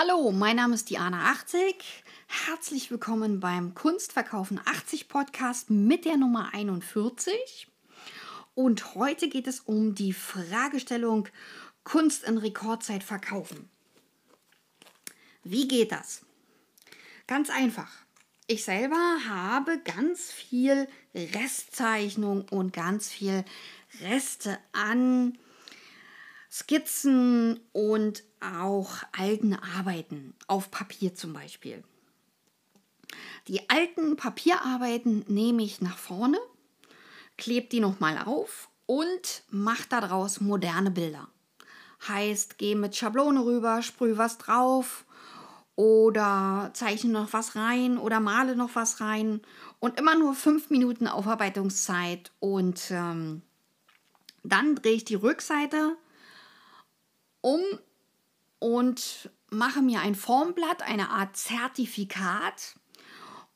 Hallo, mein Name ist Diana 80. Herzlich willkommen beim Kunstverkaufen 80 Podcast mit der Nummer 41. Und heute geht es um die Fragestellung Kunst in Rekordzeit verkaufen. Wie geht das? Ganz einfach. Ich selber habe ganz viel Restzeichnung und ganz viel Reste an Skizzen und auch alten Arbeiten auf Papier zum Beispiel. Die alten Papierarbeiten nehme ich nach vorne, klebe die nochmal auf und mache daraus moderne Bilder. Heißt, gehe mit Schablone rüber, sprühe was drauf oder zeichne noch was rein oder male noch was rein und immer nur fünf Minuten Aufarbeitungszeit und ähm, dann drehe ich die Rückseite um und mache mir ein Formblatt, eine Art Zertifikat.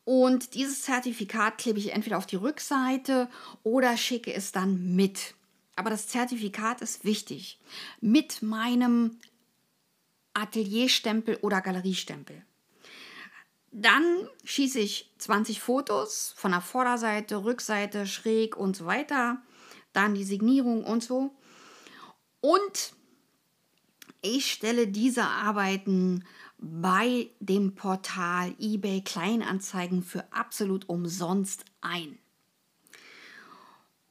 Und dieses Zertifikat klebe ich entweder auf die Rückseite oder schicke es dann mit. Aber das Zertifikat ist wichtig. Mit meinem Atelierstempel oder Galeriestempel. Dann schieße ich 20 Fotos von der Vorderseite, Rückseite, schräg und so weiter. Dann die Signierung und so. Und ich stelle diese Arbeiten bei dem Portal eBay Kleinanzeigen für absolut umsonst ein.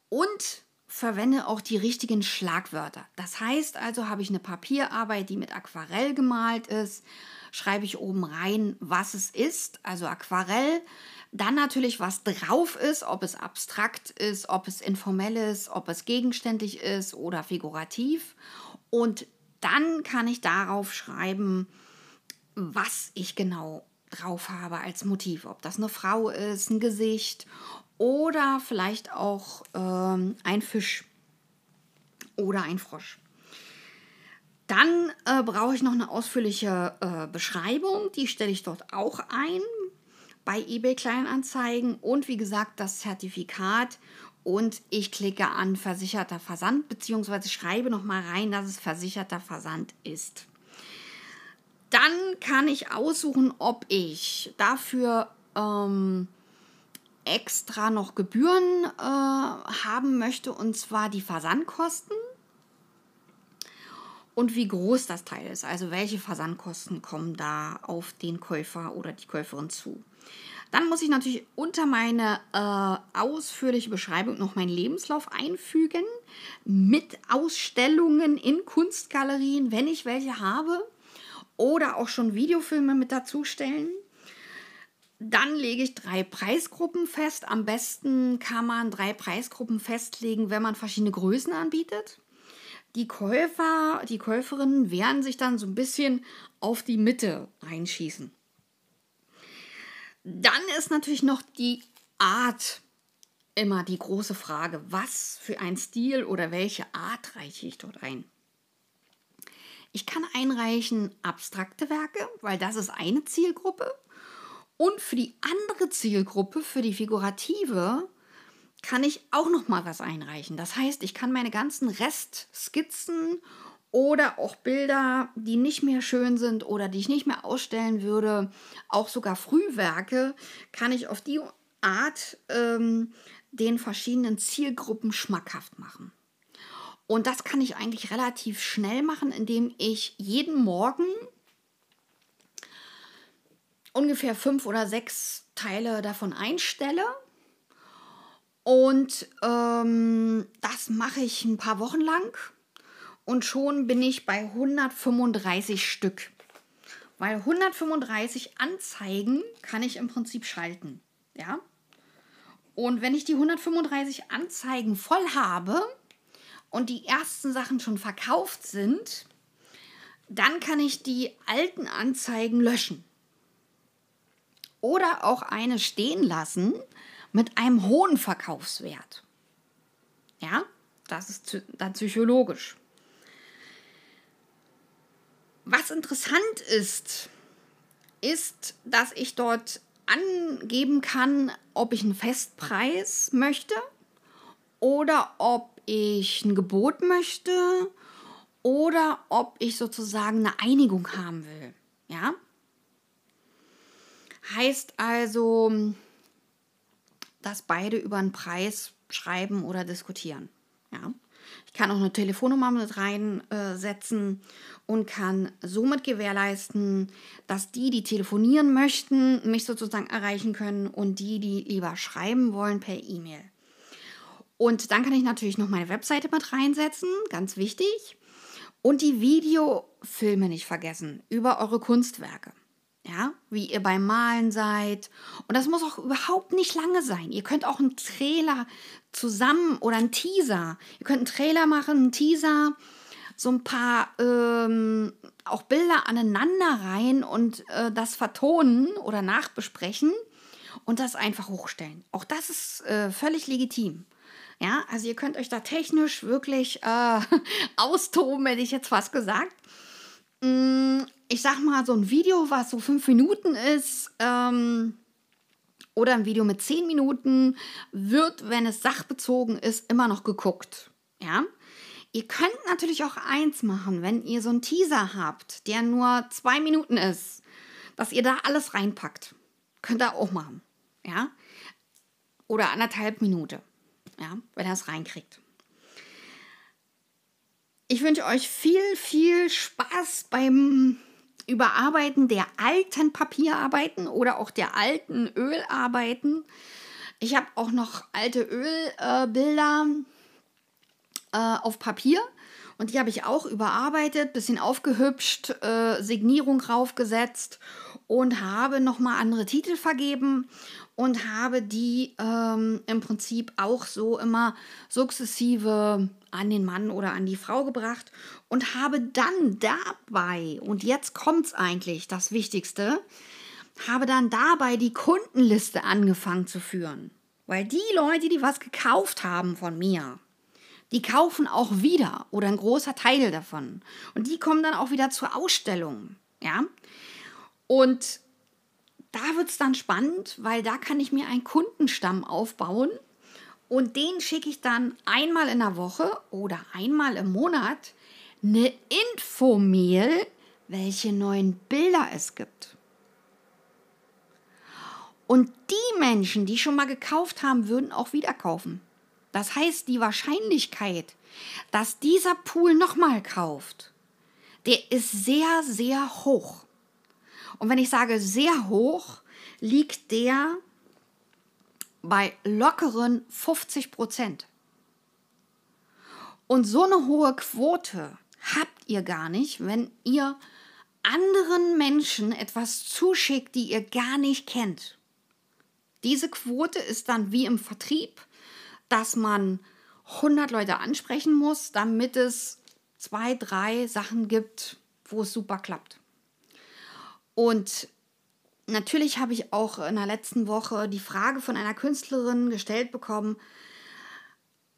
Und verwende auch die richtigen Schlagwörter. Das heißt also, habe ich eine Papierarbeit, die mit Aquarell gemalt ist, schreibe ich oben rein, was es ist, also Aquarell. Dann natürlich, was drauf ist, ob es abstrakt ist, ob es informell ist, ob es gegenständlich ist oder figurativ. Und dann kann ich darauf schreiben, was ich genau drauf habe als Motiv. Ob das eine Frau ist, ein Gesicht oder vielleicht auch ähm, ein Fisch oder ein Frosch. Dann äh, brauche ich noch eine ausführliche äh, Beschreibung, die stelle ich dort auch ein bei eBay Kleinanzeigen und wie gesagt das Zertifikat und ich klicke an versicherter Versand beziehungsweise schreibe noch mal rein, dass es versicherter Versand ist. Dann kann ich aussuchen, ob ich dafür ähm, extra noch Gebühren äh, haben möchte und zwar die Versandkosten und wie groß das Teil ist. Also welche Versandkosten kommen da auf den Käufer oder die Käuferin zu. Dann muss ich natürlich unter meine äh, ausführliche Beschreibung noch meinen Lebenslauf einfügen mit Ausstellungen in Kunstgalerien, wenn ich welche habe. Oder auch schon Videofilme mit dazustellen. Dann lege ich drei Preisgruppen fest. Am besten kann man drei Preisgruppen festlegen, wenn man verschiedene Größen anbietet. Die Käufer, die Käuferinnen werden sich dann so ein bisschen auf die Mitte reinschießen. Dann ist natürlich noch die Art immer die große Frage, was für ein Stil oder welche Art reiche ich dort ein? Ich kann einreichen abstrakte Werke, weil das ist eine Zielgruppe. Und für die andere Zielgruppe, für die figurative, kann ich auch noch mal was einreichen. Das heißt, ich kann meine ganzen Restskizzen oder auch Bilder, die nicht mehr schön sind oder die ich nicht mehr ausstellen würde, auch sogar Frühwerke, kann ich auf die Art ähm, den verschiedenen Zielgruppen schmackhaft machen. Und das kann ich eigentlich relativ schnell machen, indem ich jeden Morgen ungefähr fünf oder sechs Teile davon einstelle. Und ähm, das mache ich ein paar Wochen lang und schon bin ich bei 135 Stück. Weil 135 Anzeigen kann ich im Prinzip schalten. Ja? Und wenn ich die 135 Anzeigen voll habe und die ersten Sachen schon verkauft sind, dann kann ich die alten Anzeigen löschen. Oder auch eine stehen lassen mit einem hohen Verkaufswert. Ja, das ist dann psychologisch. Was interessant ist, ist, dass ich dort angeben kann, ob ich einen Festpreis möchte oder ob ich ein Gebot möchte oder ob ich sozusagen eine Einigung haben will. Ja? heißt also, dass beide über einen Preis schreiben oder diskutieren. Ich kann auch eine Telefonnummer mit reinsetzen und kann somit gewährleisten, dass die, die telefonieren möchten, mich sozusagen erreichen können und die, die lieber schreiben wollen, per E-Mail. Und dann kann ich natürlich noch meine Webseite mit reinsetzen, ganz wichtig. Und die Videofilme nicht vergessen über eure Kunstwerke. Ja, wie ihr beim Malen seid. Und das muss auch überhaupt nicht lange sein. Ihr könnt auch einen Trailer zusammen oder einen Teaser. Ihr könnt einen Trailer machen, einen Teaser, so ein paar ähm, auch Bilder aneinander rein und äh, das vertonen oder nachbesprechen und das einfach hochstellen. Auch das ist äh, völlig legitim. Ja, also ihr könnt euch da technisch wirklich äh, austoben, hätte ich jetzt fast gesagt. Mm, ich sag mal, so ein Video, was so fünf Minuten ist, ähm, oder ein Video mit zehn Minuten, wird, wenn es sachbezogen ist, immer noch geguckt. Ja. Ihr könnt natürlich auch eins machen, wenn ihr so einen Teaser habt, der nur zwei Minuten ist, dass ihr da alles reinpackt. Könnt ihr auch machen. Ja. Oder anderthalb Minuten ja, wenn er es reinkriegt. Ich wünsche euch viel, viel Spaß beim Überarbeiten der alten Papierarbeiten oder auch der alten Ölarbeiten. Ich habe auch noch alte Ölbilder äh, äh, auf Papier und die habe ich auch überarbeitet, bisschen aufgehübscht, äh, Signierung raufgesetzt und habe nochmal andere Titel vergeben und habe die ähm, im Prinzip auch so immer sukzessive an den Mann oder an die Frau gebracht und habe dann dabei, und jetzt kommt es eigentlich, das Wichtigste, habe dann dabei die Kundenliste angefangen zu führen. Weil die Leute, die was gekauft haben von mir, die kaufen auch wieder oder ein großer Teil davon. Und die kommen dann auch wieder zur Ausstellung. Ja. Und da wird es dann spannend, weil da kann ich mir einen Kundenstamm aufbauen und den schicke ich dann einmal in der Woche oder einmal im Monat eine Infomail, welche neuen Bilder es gibt. Und die Menschen, die schon mal gekauft haben, würden auch wieder kaufen. Das heißt, die Wahrscheinlichkeit, dass dieser Pool nochmal kauft, der ist sehr, sehr hoch. Und wenn ich sage sehr hoch, liegt der bei lockeren 50 Prozent. Und so eine hohe Quote habt ihr gar nicht, wenn ihr anderen Menschen etwas zuschickt, die ihr gar nicht kennt. Diese Quote ist dann wie im Vertrieb, dass man 100 Leute ansprechen muss, damit es zwei, drei Sachen gibt, wo es super klappt. Und natürlich habe ich auch in der letzten Woche die Frage von einer Künstlerin gestellt bekommen,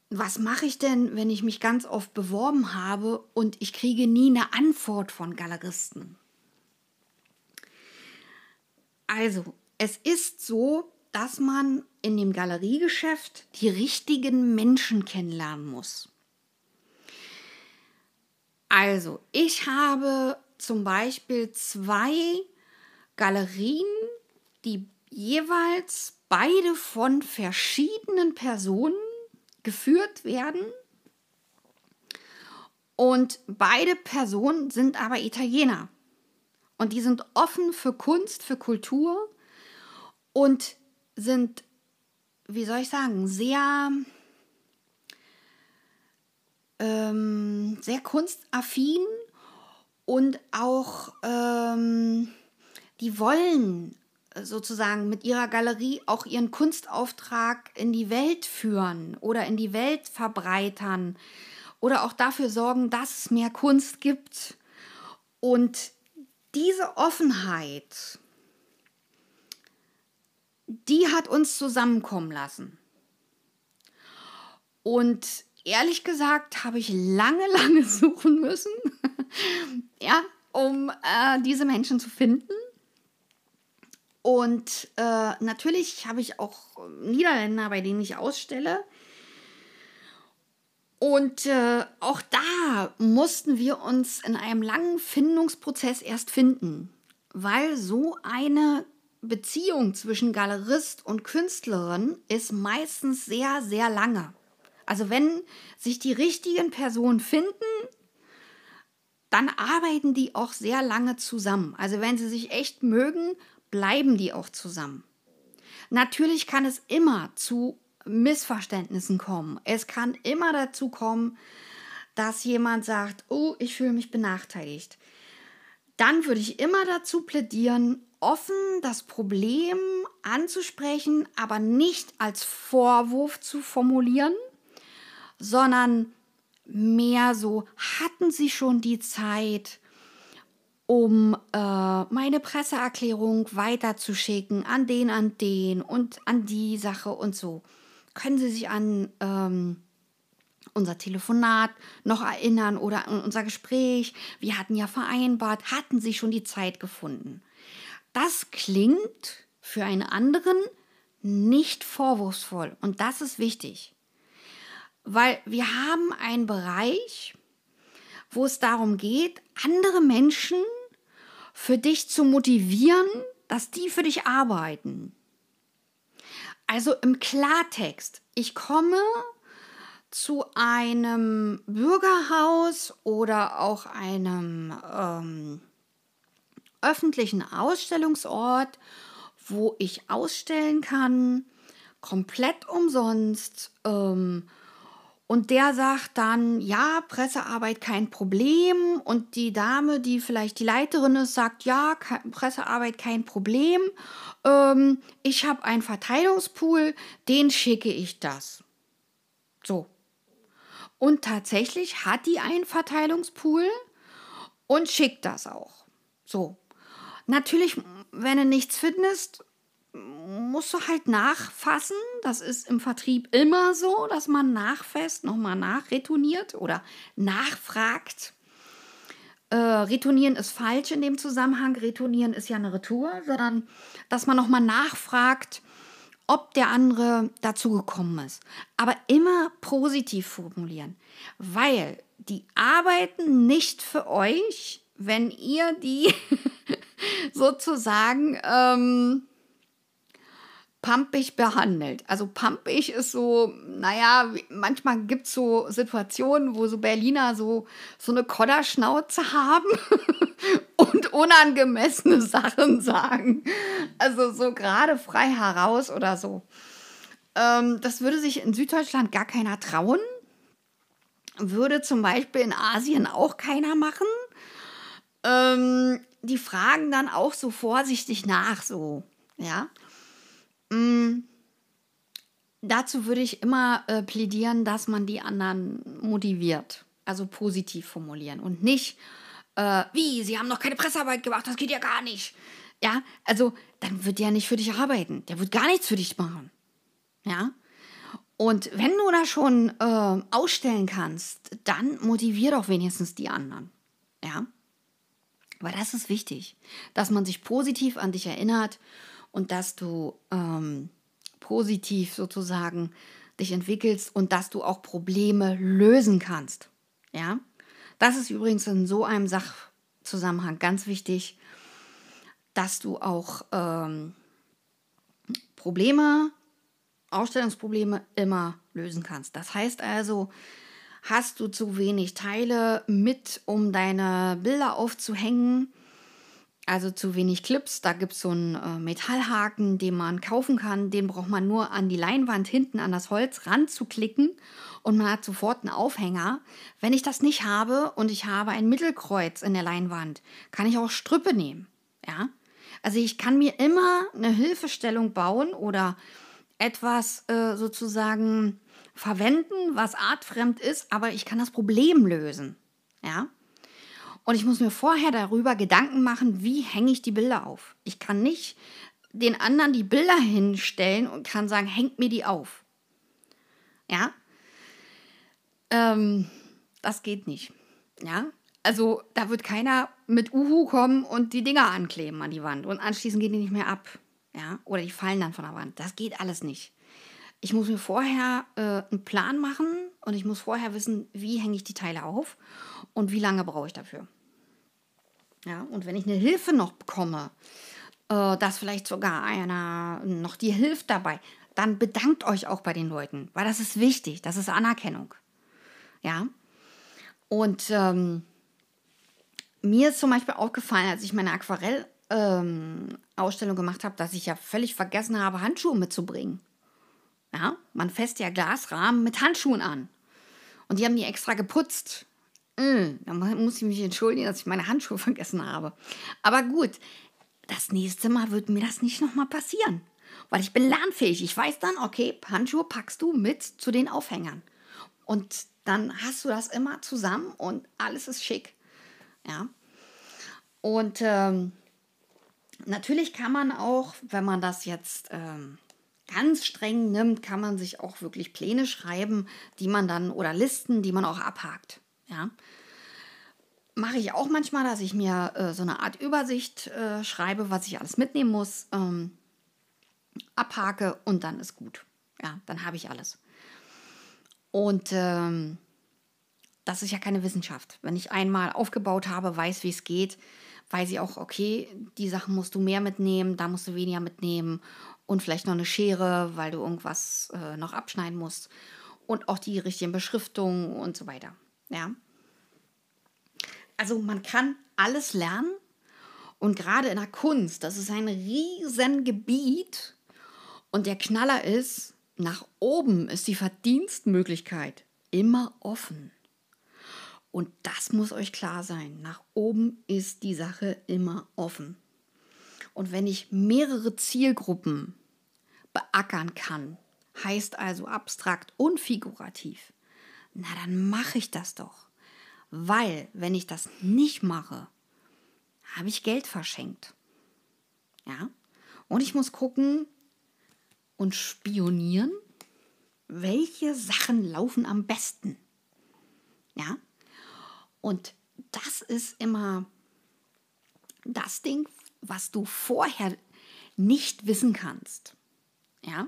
was mache ich denn, wenn ich mich ganz oft beworben habe und ich kriege nie eine Antwort von Galeristen? Also, es ist so, dass man in dem Galeriegeschäft die richtigen Menschen kennenlernen muss. Also, ich habe zum Beispiel zwei Galerien, die jeweils beide von verschiedenen Personen geführt werden. Und beide Personen sind aber Italiener. Und die sind offen für Kunst, für Kultur und sind, wie soll ich sagen, sehr, ähm, sehr kunstaffin und auch, ähm, die wollen sozusagen mit ihrer Galerie auch ihren Kunstauftrag in die Welt führen oder in die Welt verbreitern oder auch dafür sorgen, dass es mehr Kunst gibt. Und diese Offenheit, die hat uns zusammenkommen lassen. Und ehrlich gesagt habe ich lange, lange suchen müssen, ja, um äh, diese Menschen zu finden. Und äh, natürlich habe ich auch Niederländer, bei denen ich ausstelle. Und äh, auch da mussten wir uns in einem langen Findungsprozess erst finden, weil so eine Beziehung zwischen Galerist und Künstlerin ist meistens sehr, sehr lange. Also wenn sich die richtigen Personen finden, dann arbeiten die auch sehr lange zusammen. Also wenn sie sich echt mögen, bleiben die auch zusammen. Natürlich kann es immer zu Missverständnissen kommen. Es kann immer dazu kommen, dass jemand sagt, oh, ich fühle mich benachteiligt. Dann würde ich immer dazu plädieren, offen das Problem anzusprechen, aber nicht als Vorwurf zu formulieren, sondern mehr so, hatten Sie schon die Zeit, um äh, meine Presseerklärung weiterzuschicken an den, an den und an die Sache und so. Können Sie sich an ähm, unser Telefonat noch erinnern oder an unser Gespräch? Wir hatten ja vereinbart, hatten Sie schon die Zeit gefunden? Das klingt für einen anderen nicht vorwurfsvoll und das ist wichtig, weil wir haben einen Bereich, wo es darum geht, andere Menschen für dich zu motivieren, dass die für dich arbeiten. Also im Klartext, ich komme zu einem Bürgerhaus oder auch einem ähm, öffentlichen Ausstellungsort, wo ich ausstellen kann, komplett umsonst. Ähm, und der sagt dann, ja, Pressearbeit kein Problem. Und die Dame, die vielleicht die Leiterin ist, sagt, ja, Pressearbeit kein Problem. Ähm, ich habe einen Verteilungspool, den schicke ich das. So. Und tatsächlich hat die einen Verteilungspool und schickt das auch. So. Natürlich, wenn du nichts findest, musst du halt nachfassen. Das ist im Vertrieb immer so, dass man nachfasst, nochmal nachretourniert oder nachfragt. Äh, retournieren ist falsch in dem Zusammenhang. Retournieren ist ja eine Retour, sondern dass man nochmal nachfragt, ob der andere dazu gekommen ist. Aber immer positiv formulieren, weil die arbeiten nicht für euch, wenn ihr die sozusagen ähm, pampig behandelt. Also pampig ist so, naja, manchmal gibt es so Situationen, wo so Berliner so, so eine Kodderschnauze haben und unangemessene Sachen sagen. Also so gerade frei heraus oder so. Ähm, das würde sich in Süddeutschland gar keiner trauen. Würde zum Beispiel in Asien auch keiner machen. Ähm, die fragen dann auch so vorsichtig nach, so, ja. Mm, dazu würde ich immer äh, plädieren, dass man die anderen motiviert, also positiv formulieren und nicht, äh, wie, sie haben noch keine Pressearbeit gemacht, das geht ja gar nicht. Ja, also dann wird der nicht für dich arbeiten, der wird gar nichts für dich machen. Ja, und wenn du da schon äh, ausstellen kannst, dann motivier doch wenigstens die anderen. Ja, weil das ist wichtig, dass man sich positiv an dich erinnert und dass du ähm, positiv sozusagen dich entwickelst und dass du auch Probleme lösen kannst. Ja, das ist übrigens in so einem Sachzusammenhang ganz wichtig, dass du auch ähm, Probleme, Ausstellungsprobleme immer lösen kannst. Das heißt also, hast du zu wenig Teile mit, um deine Bilder aufzuhängen, also zu wenig Clips. Da gibt es so einen äh, Metallhaken, den man kaufen kann. Den braucht man nur an die Leinwand hinten an das Holz ranzuklicken und man hat sofort einen Aufhänger. Wenn ich das nicht habe und ich habe ein Mittelkreuz in der Leinwand, kann ich auch Strüppe nehmen. Ja? Also ich kann mir immer eine Hilfestellung bauen oder etwas äh, sozusagen verwenden, was artfremd ist, aber ich kann das Problem lösen. Ja? Und ich muss mir vorher darüber Gedanken machen, wie hänge ich die Bilder auf. Ich kann nicht den anderen die Bilder hinstellen und kann sagen, hängt mir die auf. Ja? Ähm, das geht nicht. Ja? Also da wird keiner mit Uhu kommen und die Dinger ankleben an die Wand und anschließend gehen die nicht mehr ab. Ja? Oder die fallen dann von der Wand. Das geht alles nicht. Ich muss mir vorher äh, einen Plan machen und ich muss vorher wissen, wie hänge ich die Teile auf und wie lange brauche ich dafür. Ja, und wenn ich eine Hilfe noch bekomme, äh, dass vielleicht sogar einer noch dir hilft dabei, dann bedankt euch auch bei den Leuten, weil das ist wichtig, das ist Anerkennung. Ja. Und ähm, mir ist zum Beispiel aufgefallen, als ich meine Aquarell-Ausstellung ähm, gemacht habe, dass ich ja völlig vergessen habe, Handschuhe mitzubringen. Ja, man fässt ja Glasrahmen mit Handschuhen an. Und die haben die extra geputzt. Mm, da muss ich mich entschuldigen, dass ich meine Handschuhe vergessen habe. Aber gut, das nächste Mal wird mir das nicht nochmal passieren. Weil ich bin lernfähig. Ich weiß dann, okay, Handschuhe packst du mit zu den Aufhängern. Und dann hast du das immer zusammen und alles ist schick. Ja. Und ähm, natürlich kann man auch, wenn man das jetzt ähm, ganz streng nimmt, kann man sich auch wirklich Pläne schreiben, die man dann oder Listen, die man auch abhakt. Ja. Mache ich auch manchmal, dass ich mir äh, so eine Art Übersicht äh, schreibe, was ich alles mitnehmen muss, ähm, abhake und dann ist gut. Ja, dann habe ich alles. Und ähm, das ist ja keine Wissenschaft. Wenn ich einmal aufgebaut habe, weiß, wie es geht, weiß ich auch, okay, die Sachen musst du mehr mitnehmen, da musst du weniger mitnehmen und vielleicht noch eine Schere, weil du irgendwas äh, noch abschneiden musst und auch die richtigen Beschriftungen und so weiter. Ja. Also man kann alles lernen und gerade in der Kunst, das ist ein riesen Gebiet und der Knaller ist, nach oben ist die Verdienstmöglichkeit immer offen. Und das muss euch klar sein. Nach oben ist die Sache immer offen. Und wenn ich mehrere Zielgruppen beackern kann, heißt also abstrakt und figurativ, na dann mache ich das doch. Weil, wenn ich das nicht mache, habe ich Geld verschenkt. Ja? Und ich muss gucken und spionieren, welche Sachen laufen am besten. Ja? Und das ist immer das Ding, was du vorher nicht wissen kannst. Ja?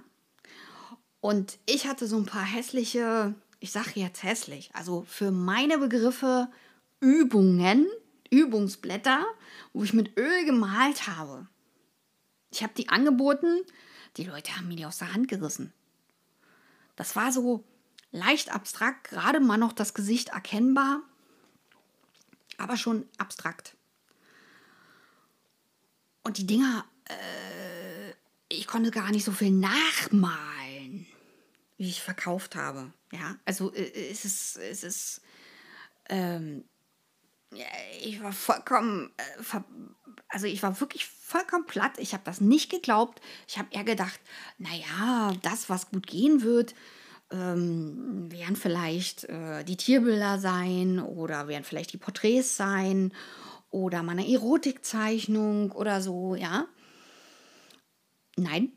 Und ich hatte so ein paar hässliche, ich sage jetzt hässlich, also für meine Begriffe Übungen, Übungsblätter, wo ich mit Öl gemalt habe. Ich habe die angeboten, die Leute haben mir die aus der Hand gerissen. Das war so leicht abstrakt, gerade mal noch das Gesicht erkennbar aber schon abstrakt. Und die Dinger, äh, ich konnte gar nicht so viel nachmalen, wie ich verkauft habe. Ja, also äh, es ist, es ist, ähm, ja, ich war vollkommen, äh, also ich war wirklich vollkommen platt. Ich habe das nicht geglaubt. Ich habe eher gedacht, naja, das, was gut gehen wird, ähm, werden vielleicht äh, die Tierbilder sein oder werden vielleicht die Porträts sein oder mal eine Erotikzeichnung oder so, ja. Nein,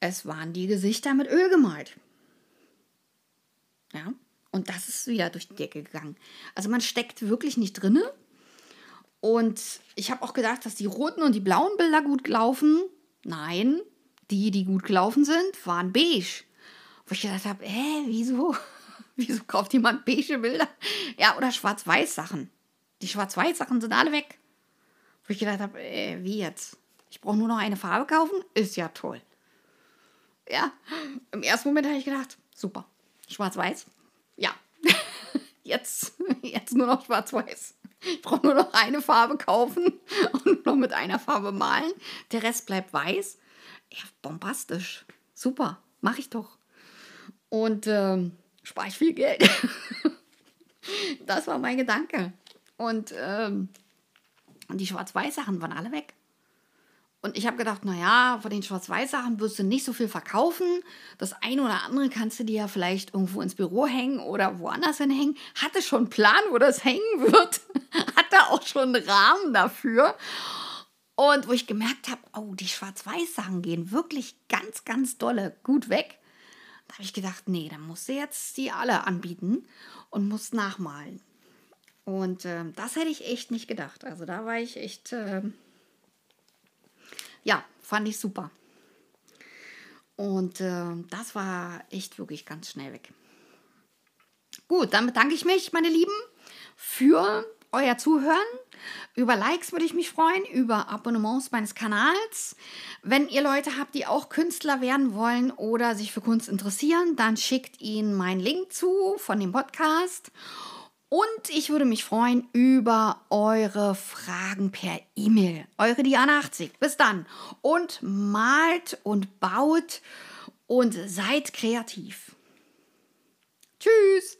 es waren die Gesichter mit Öl gemalt. Ja, und das ist wieder durch die Decke gegangen. Also man steckt wirklich nicht drinne. Und ich habe auch gedacht, dass die roten und die blauen Bilder gut laufen. Nein, die, die gut gelaufen sind, waren beige. Wo ich gedacht habe, hä, wieso? wieso kauft jemand beige Bilder? Ja, oder Schwarz-Weiß-Sachen. Die Schwarz-Weiß-Sachen sind alle weg. Wo ich gedacht habe, äh, wie jetzt? Ich brauche nur noch eine Farbe kaufen? Ist ja toll. Ja, im ersten Moment habe ich gedacht, super, schwarz-weiß. Ja, jetzt, jetzt nur noch schwarz-weiß. Ich brauche nur noch eine Farbe kaufen und noch mit einer Farbe malen. Der Rest bleibt weiß. Ja, bombastisch. Super, mache ich doch und ähm, spare ich viel Geld. das war mein Gedanke. Und ähm, die Schwarz-Weiß-Sachen waren alle weg. Und ich habe gedacht, naja, von den Schwarz-Weiß-Sachen wirst du nicht so viel verkaufen. Das eine oder andere kannst du dir ja vielleicht irgendwo ins Büro hängen oder woanders hinhängen. Hatte schon einen Plan, wo das hängen wird. Hatte auch schon einen Rahmen dafür. Und wo ich gemerkt habe, oh, die Schwarz-Weiß-Sachen gehen wirklich ganz, ganz dolle gut weg. Da habe ich gedacht, nee, dann musst du jetzt die alle anbieten und musst nachmalen. Und äh, das hätte ich echt nicht gedacht. Also da war ich echt, äh, ja, fand ich super. Und äh, das war echt wirklich ganz schnell weg. Gut, dann bedanke ich mich, meine Lieben, für euer Zuhören. Über Likes würde ich mich freuen, über Abonnements meines Kanals. Wenn ihr Leute habt, die auch Künstler werden wollen oder sich für Kunst interessieren, dann schickt ihnen meinen Link zu von dem Podcast. Und ich würde mich freuen über eure Fragen per E-Mail. Eure Diana80. Bis dann. Und malt und baut und seid kreativ. Tschüss.